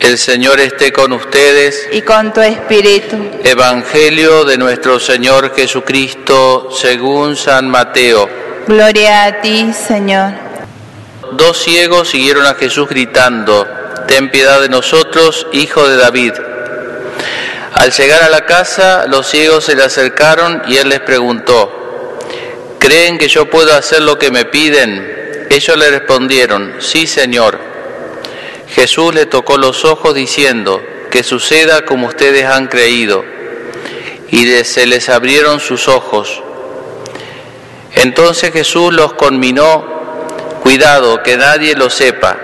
El Señor esté con ustedes. y con tu espíritu. Evangelio de nuestro Señor Jesucristo según San Mateo. Gloria a ti, Señor. Dos ciegos siguieron a Jesús gritando, Ten piedad de nosotros, hijo de David. Al llegar a la casa, los ciegos se le acercaron y él les preguntó, ¿creen que yo puedo hacer lo que me piden? Ellos le respondieron, sí, Señor. Jesús le tocó los ojos diciendo, que suceda como ustedes han creído. Y se les abrieron sus ojos. Entonces Jesús los conminó, cuidado, que nadie lo sepa.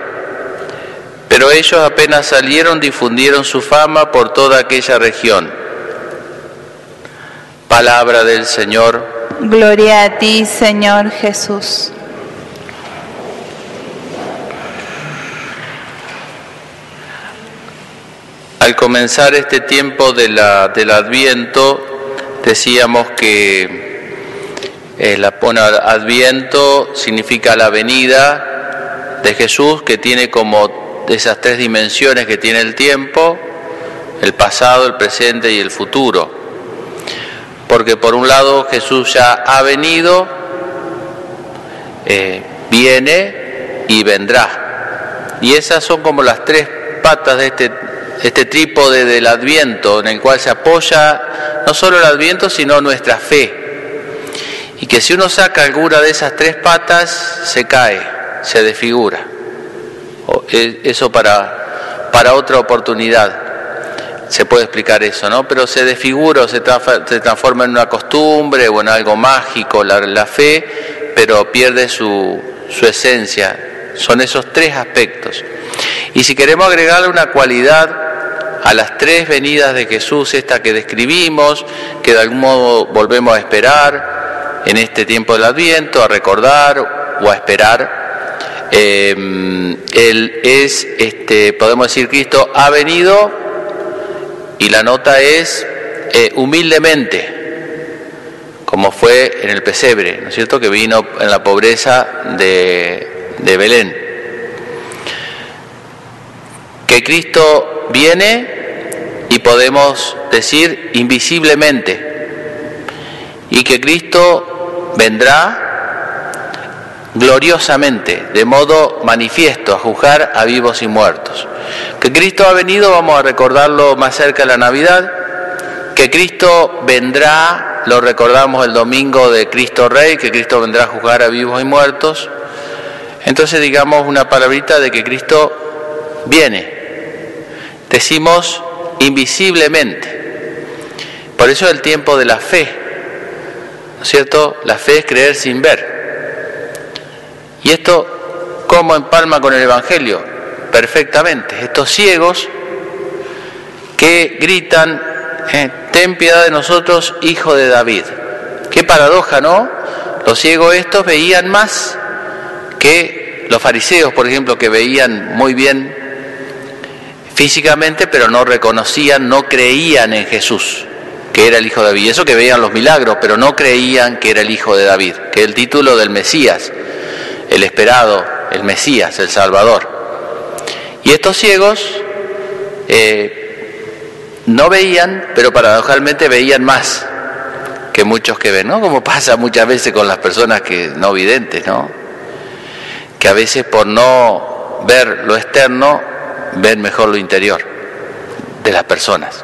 Pero ellos apenas salieron difundieron su fama por toda aquella región. Palabra del Señor. Gloria a ti, Señor Jesús. Comenzar este tiempo de la- del Adviento, decíamos que eh, la, bueno, Adviento significa la venida de Jesús, que tiene como esas tres dimensiones que tiene el tiempo, el pasado, el presente y el futuro. Porque por un lado Jesús ya ha venido, eh, viene y vendrá. Y esas son como las tres patas de este, este trípode del Adviento, en el cual se apoya no solo el Adviento, sino nuestra fe. Y que si uno saca alguna de esas tres patas, se cae, se desfigura. E- Eso para, para otra oportunidad se puede explicar eso, ¿no? Pero se desfigura o se transforma en una costumbre o en algo mágico, la, la fe, pero pierde su, su esencia. Son esos tres aspectos. Y si queremos agregarle una cualidad a las tres venidas de Jesús, esta que describimos, que de algún modo volvemos a esperar en este tiempo del Adviento, a recordar o a esperar, eh, él es, este, podemos decir, Cristo ha venido y la nota es eh, humildemente, como fue en el pesebre, ¿no es cierto?, que vino en la pobreza de, de Belén. Que Cristo viene y podemos decir invisiblemente, y que Cristo vendrá gloriosamente, de modo manifiesto, a juzgar a vivos y muertos. Que Cristo ha venido, vamos a recordarlo más cerca de la Navidad, que Cristo vendrá, lo recordamos el domingo de Cristo Rey, que Cristo vendrá a juzgar a vivos y muertos. Entonces digamos una palabrita de que Cristo viene. Decimos invisiblemente. Por eso el tiempo de la fe, ¿no es cierto? La fe es creer sin ver. Y esto, ¿cómo empalma con el Evangelio? Perfectamente. Estos ciegos que gritan, eh, ten piedad de nosotros, hijo de David. Qué paradoja, ¿no? Los ciegos estos veían más que los fariseos, por ejemplo, que veían muy bien físicamente, pero no reconocían, no creían en Jesús, que era el hijo de David. Eso que veían los milagros, pero no creían que era el hijo de David, que el título del Mesías, el esperado, el Mesías, el Salvador. Y estos ciegos eh, no veían, pero paradojalmente veían más que muchos que ven, ¿no? Como pasa muchas veces con las personas que no videntes, ¿no? Que a veces por no ver lo externo, ven mejor lo interior de las personas.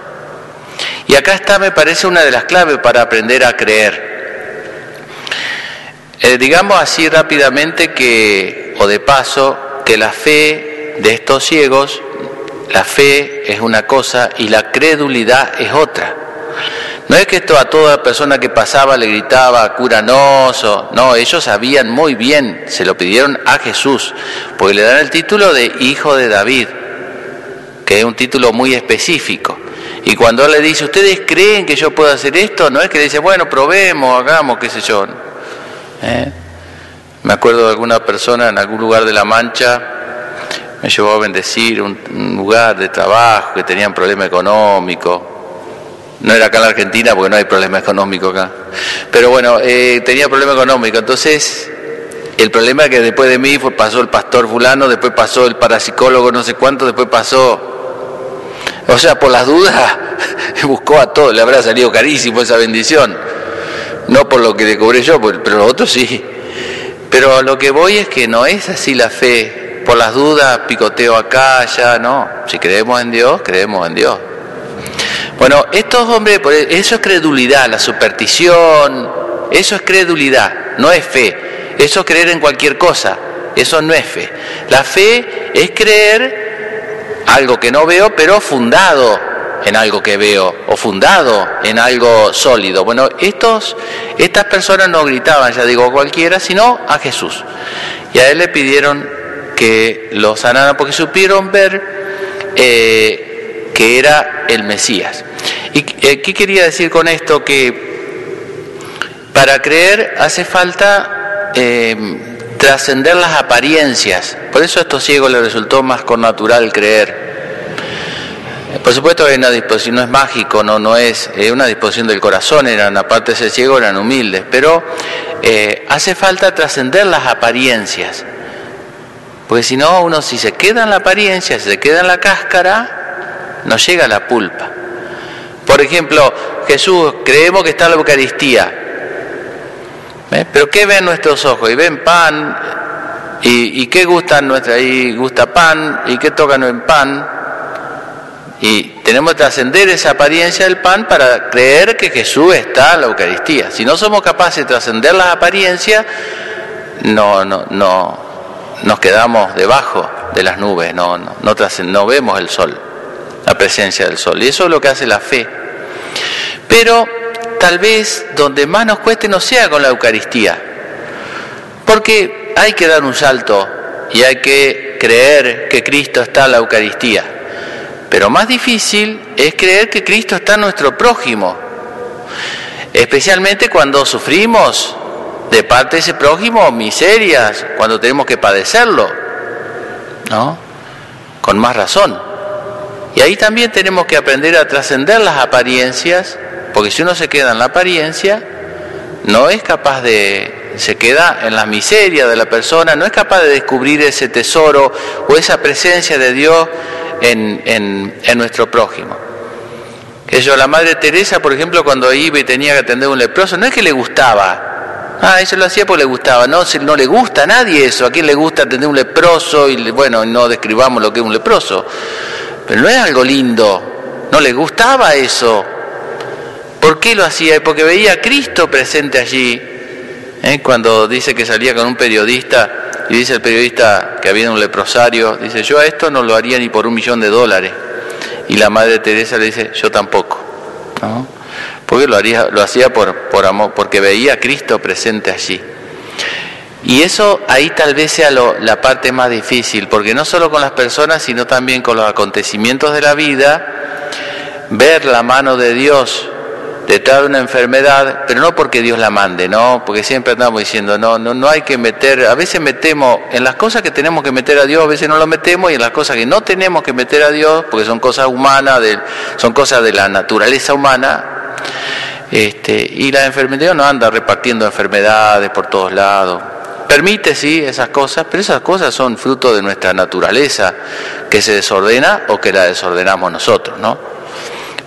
Y acá está, me parece, una de las claves para aprender a creer. Eh, digamos así rápidamente que, o de paso, que la fe de estos ciegos, la fe es una cosa y la credulidad es otra. No es que esto a toda persona que pasaba le gritaba, cúranos, o, no, ellos sabían muy bien, se lo pidieron a Jesús, porque le dan el título de hijo de David, que es un título muy específico. Y cuando él le dice, ¿ustedes creen que yo puedo hacer esto? No es que le dice, bueno, probemos, hagamos, qué sé yo. ¿Eh? Me acuerdo de alguna persona en algún lugar de La Mancha, me llevó a bendecir un, lugar de trabajo que tenían problema económico. No era acá en la Argentina porque no hay problema económico acá. Pero bueno, eh, tenía problema económico. Entonces, el problema es que después de mí pasó el pastor fulano, después pasó el parapsicólogo no sé cuánto, después pasó O sea, por las dudas, buscó a todos, le habrá salido carísimo esa bendición. No por lo que le cobré yo, pero los otros sí. Pero lo que voy es que no es así la fe. Por las dudas, picoteo acá, allá, no. Si creemos en Dios, creemos en Dios. Bueno, estos hombres, eso es credulidad, la superstición, eso es credulidad, no es fe. Eso es creer en cualquier cosa, eso no es fe. La fe es creer algo que no veo, pero fundado en algo que veo o fundado en algo sólido. Bueno, estos, estas personas no gritaban, ya digo cualquiera, sino a Jesús. Y a él le pidieron que lo sanaran porque supieron ver eh, que era el Mesías. ¿Y eh, qué quería decir con esto? Que para creer hace falta eh, trascender las apariencias. Por eso a estos ciegos les resultó más con natural creer. Por supuesto hay no es mágico, no, no es, una disposición del corazón, eran aparte de ser ciegos, eran humildes, pero eh, hace falta trascender las apariencias. Porque si no, uno si se queda en la apariencia, si se queda en la cáscara, no llega a la pulpa. Por ejemplo, Jesús, creemos que está en la Eucaristía, ¿eh? pero ¿qué ven nuestros ojos? Y ven pan, y, y qué gustan nuestra, y gusta pan, y qué tocan en pan, y tenemos que trascender esa apariencia del pan para creer que Jesús está en la Eucaristía. Si no somos capaces de trascender las apariencias, no, no, no, nos quedamos debajo de las nubes, no, no, no, no vemos el sol, la presencia del sol. Y eso es lo que hace la fe. Pero tal vez donde más nos cueste no sea con la Eucaristía, porque hay que dar un salto y hay que creer que Cristo está en la Eucaristía. Pero más difícil es creer que Cristo está en nuestro prójimo, especialmente cuando sufrimos de parte de ese prójimo miserias, cuando tenemos que padecerlo, ¿no? Con más razón. Y ahí también tenemos que aprender a trascender las apariencias, porque si uno se queda en la apariencia, no es capaz de, se queda en la miseria de la persona, no es capaz de descubrir ese tesoro o esa presencia de Dios en, nuestro prójimo. Eso, la Madre Teresa, por ejemplo, cuando iba y tenía que atender un leproso, no es que le gustaba. Ah, eso lo hacía porque le gustaba. No, no le gusta a nadie eso. ¿A quién le gusta atender un leproso? Y bueno, no describamos lo que es un leproso. Pero no es algo lindo. No le gustaba eso. ¿Por qué lo hacía? Porque veía a Cristo presente allí. ¿Eh? Cuando dice que salía con un periodista y dice el periodista que había un leprosario, dice, yo a esto no lo haría ni por un millón de dólares. Y la Madre Teresa le dice, yo tampoco. ¿no? Porque lo, haría, lo hacía por, por amor, porque veía a Cristo presente allí. Y eso ahí tal vez sea la parte más difícil, porque no solo con las personas, sino también con los acontecimientos de la vida, ver la mano de Dios detrás de una enfermedad, pero no porque Dios la mande, no, porque siempre andamos diciendo, no, no, no hay que meter, a veces metemos en las cosas que tenemos que meter a Dios, a veces no lo metemos, y en las cosas que no tenemos que meter a Dios, porque son cosas humanas, de, son cosas de la naturaleza humana, este, y la enfermedad no anda repartiendo enfermedades por todos lados. Permite, sí, esas cosas, pero esas cosas son fruto de nuestra naturaleza, que se desordena o que la desordenamos nosotros, ¿no?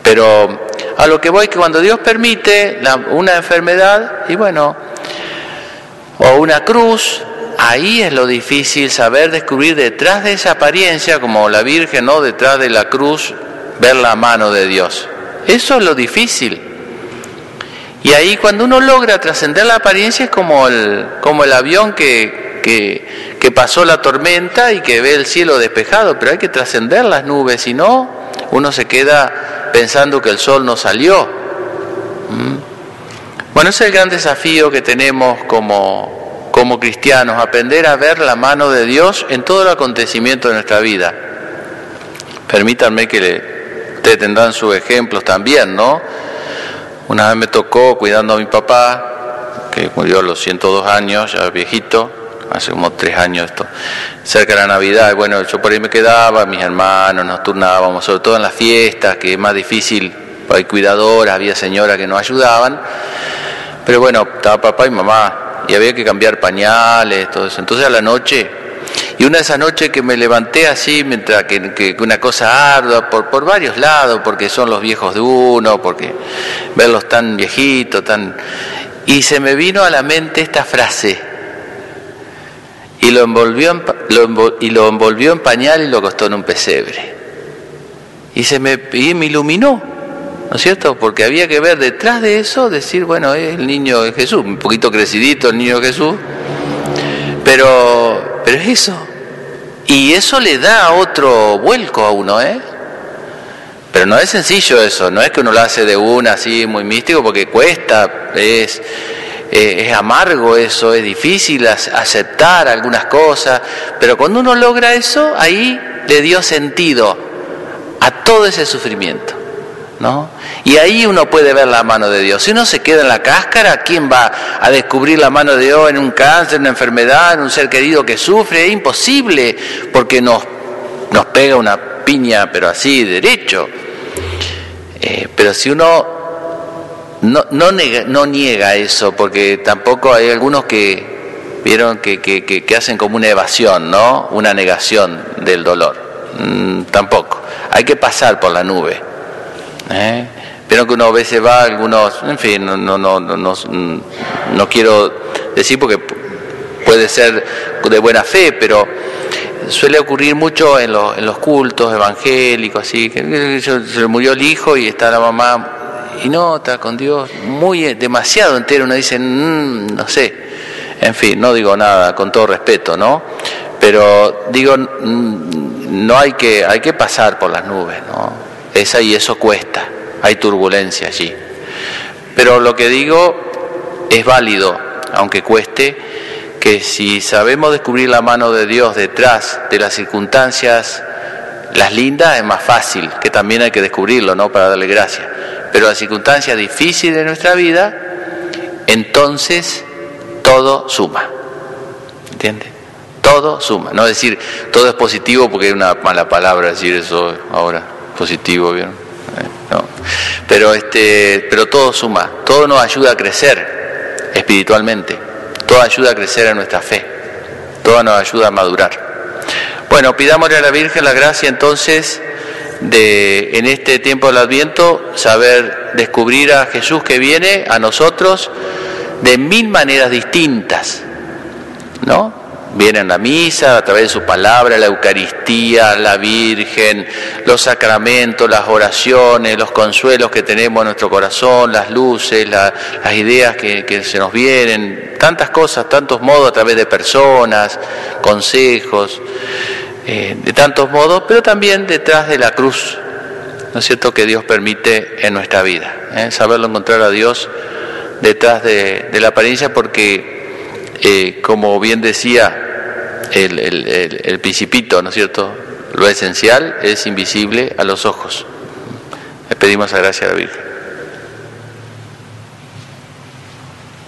Pero a lo que voy que cuando Dios permite una enfermedad, y bueno, o una cruz, ahí es lo difícil saber descubrir detrás de esa apariencia, como la Virgen, ¿no? Detrás de la cruz, ver la mano de Dios. Eso es lo difícil. Y ahí cuando uno logra trascender la apariencia es como el, como el avión que, que, que pasó la tormenta y que ve el cielo despejado, pero hay que trascender las nubes, si no, uno se queda pensando que el sol no salió. ¿Mm? Bueno, ese es el gran desafío que tenemos como, como cristianos, aprender a ver la mano de Dios en todo el acontecimiento de nuestra vida. Permítanme que le, ustedes tendrán sus ejemplos también, ¿no? Una vez me tocó cuidando a mi papá, que murió a los 102 años, ya viejito, hace como tres años esto, cerca de la Navidad, bueno, yo por ahí me quedaba, mis hermanos nos turnábamos, sobre todo en las fiestas, que es más difícil, hay cuidadoras, había señoras que nos ayudaban, pero bueno, estaba papá y mamá, y había que cambiar pañales, todo eso. Entonces a la noche, Y una de esas noches que me levanté así, mientras que, que una cosa ardua, por, por varios lados, porque son los viejos de uno, porque verlos tan viejitos, tan... Y se me vino a la mente esta frase, y lo envolvió en, lo y lo envolvió en pañal y lo acostó en un pesebre. Y se me, y me iluminó, ¿no es cierto? Porque había que ver detrás de eso, decir, bueno, es el niño de Jesús, un poquito crecidito el niño de Jesús, pero, pero es eso. Y eso le da otro vuelco a uno, ¿eh? Pero no es sencillo eso, no es que uno lo hace de una así muy místico, porque cuesta, es, es amargo eso, es difícil aceptar algunas cosas, pero cuando uno logra eso, ahí le dio sentido a todo ese sufrimiento. ¿No? Y ahí uno puede ver la mano de Dios. Si uno se queda en la cáscara, ¿quién va a descubrir la mano de Dios en un cáncer, en una enfermedad, en un ser querido que sufre? Es imposible, porque nos, nos pega una piña, pero así, derecho. Eh, pero si uno no, no, no niega eso, porque tampoco hay algunos que vieron que, que, que, hacen como una evasión, ¿no? Una negación del dolor. Mm, tampoco. Hay que pasar por la nube. ¿eh? Vieron que uno a veces va, algunos, en fin, no, no, no, no, no quiero decir porque puede ser de buena fe, pero suele ocurrir mucho en los, en los cultos evangélicos, así, que se murió el hijo y está la mamá y no, está con Dios muy demasiado entero, uno dice, mm, no sé, en fin, no digo nada, con todo respeto, ¿no? Pero digo, mm, no hay que, hay que pasar por las nubes, ¿no? Esa y eso cuesta, hay turbulencia allí. Pero lo que digo es válido, aunque cueste, que si sabemos descubrir la mano de Dios detrás de las circunstancias, las lindas, es más fácil, que también hay que descubrirlo, ¿no? Para darle gracias pero la circunstancia difícil de nuestra vida, entonces todo suma. ¿Entiende? Todo suma. No decir todo es positivo porque es una mala palabra decir eso ahora, positivo, ¿vieron? Eh, no. Pero, este, pero todo suma, todo nos ayuda a crecer espiritualmente, todo ayuda a crecer en nuestra fe, todo nos ayuda a madurar. Bueno, pidámosle a la Virgen la gracia entonces de en este tiempo del Adviento saber descubrir a Jesús que viene a nosotros de mil maneras distintas, ¿no? Viene en la misa, a través de su palabra, la Eucaristía, la Virgen, los sacramentos, las oraciones, los consuelos que tenemos en nuestro corazón, las luces, las ideas que se nos vienen, tantas cosas, tantos modos a través de personas, consejos. Eh, de tantos modos, pero también detrás de la cruz, ¿no es cierto?, que Dios permite en nuestra vida. ¿eh? Saberlo encontrar a Dios detrás de, la apariencia, porque, eh, como bien decía el, principito, ¿no es cierto?, lo esencial es invisible a los ojos. Le pedimos a gracia a la Virgen.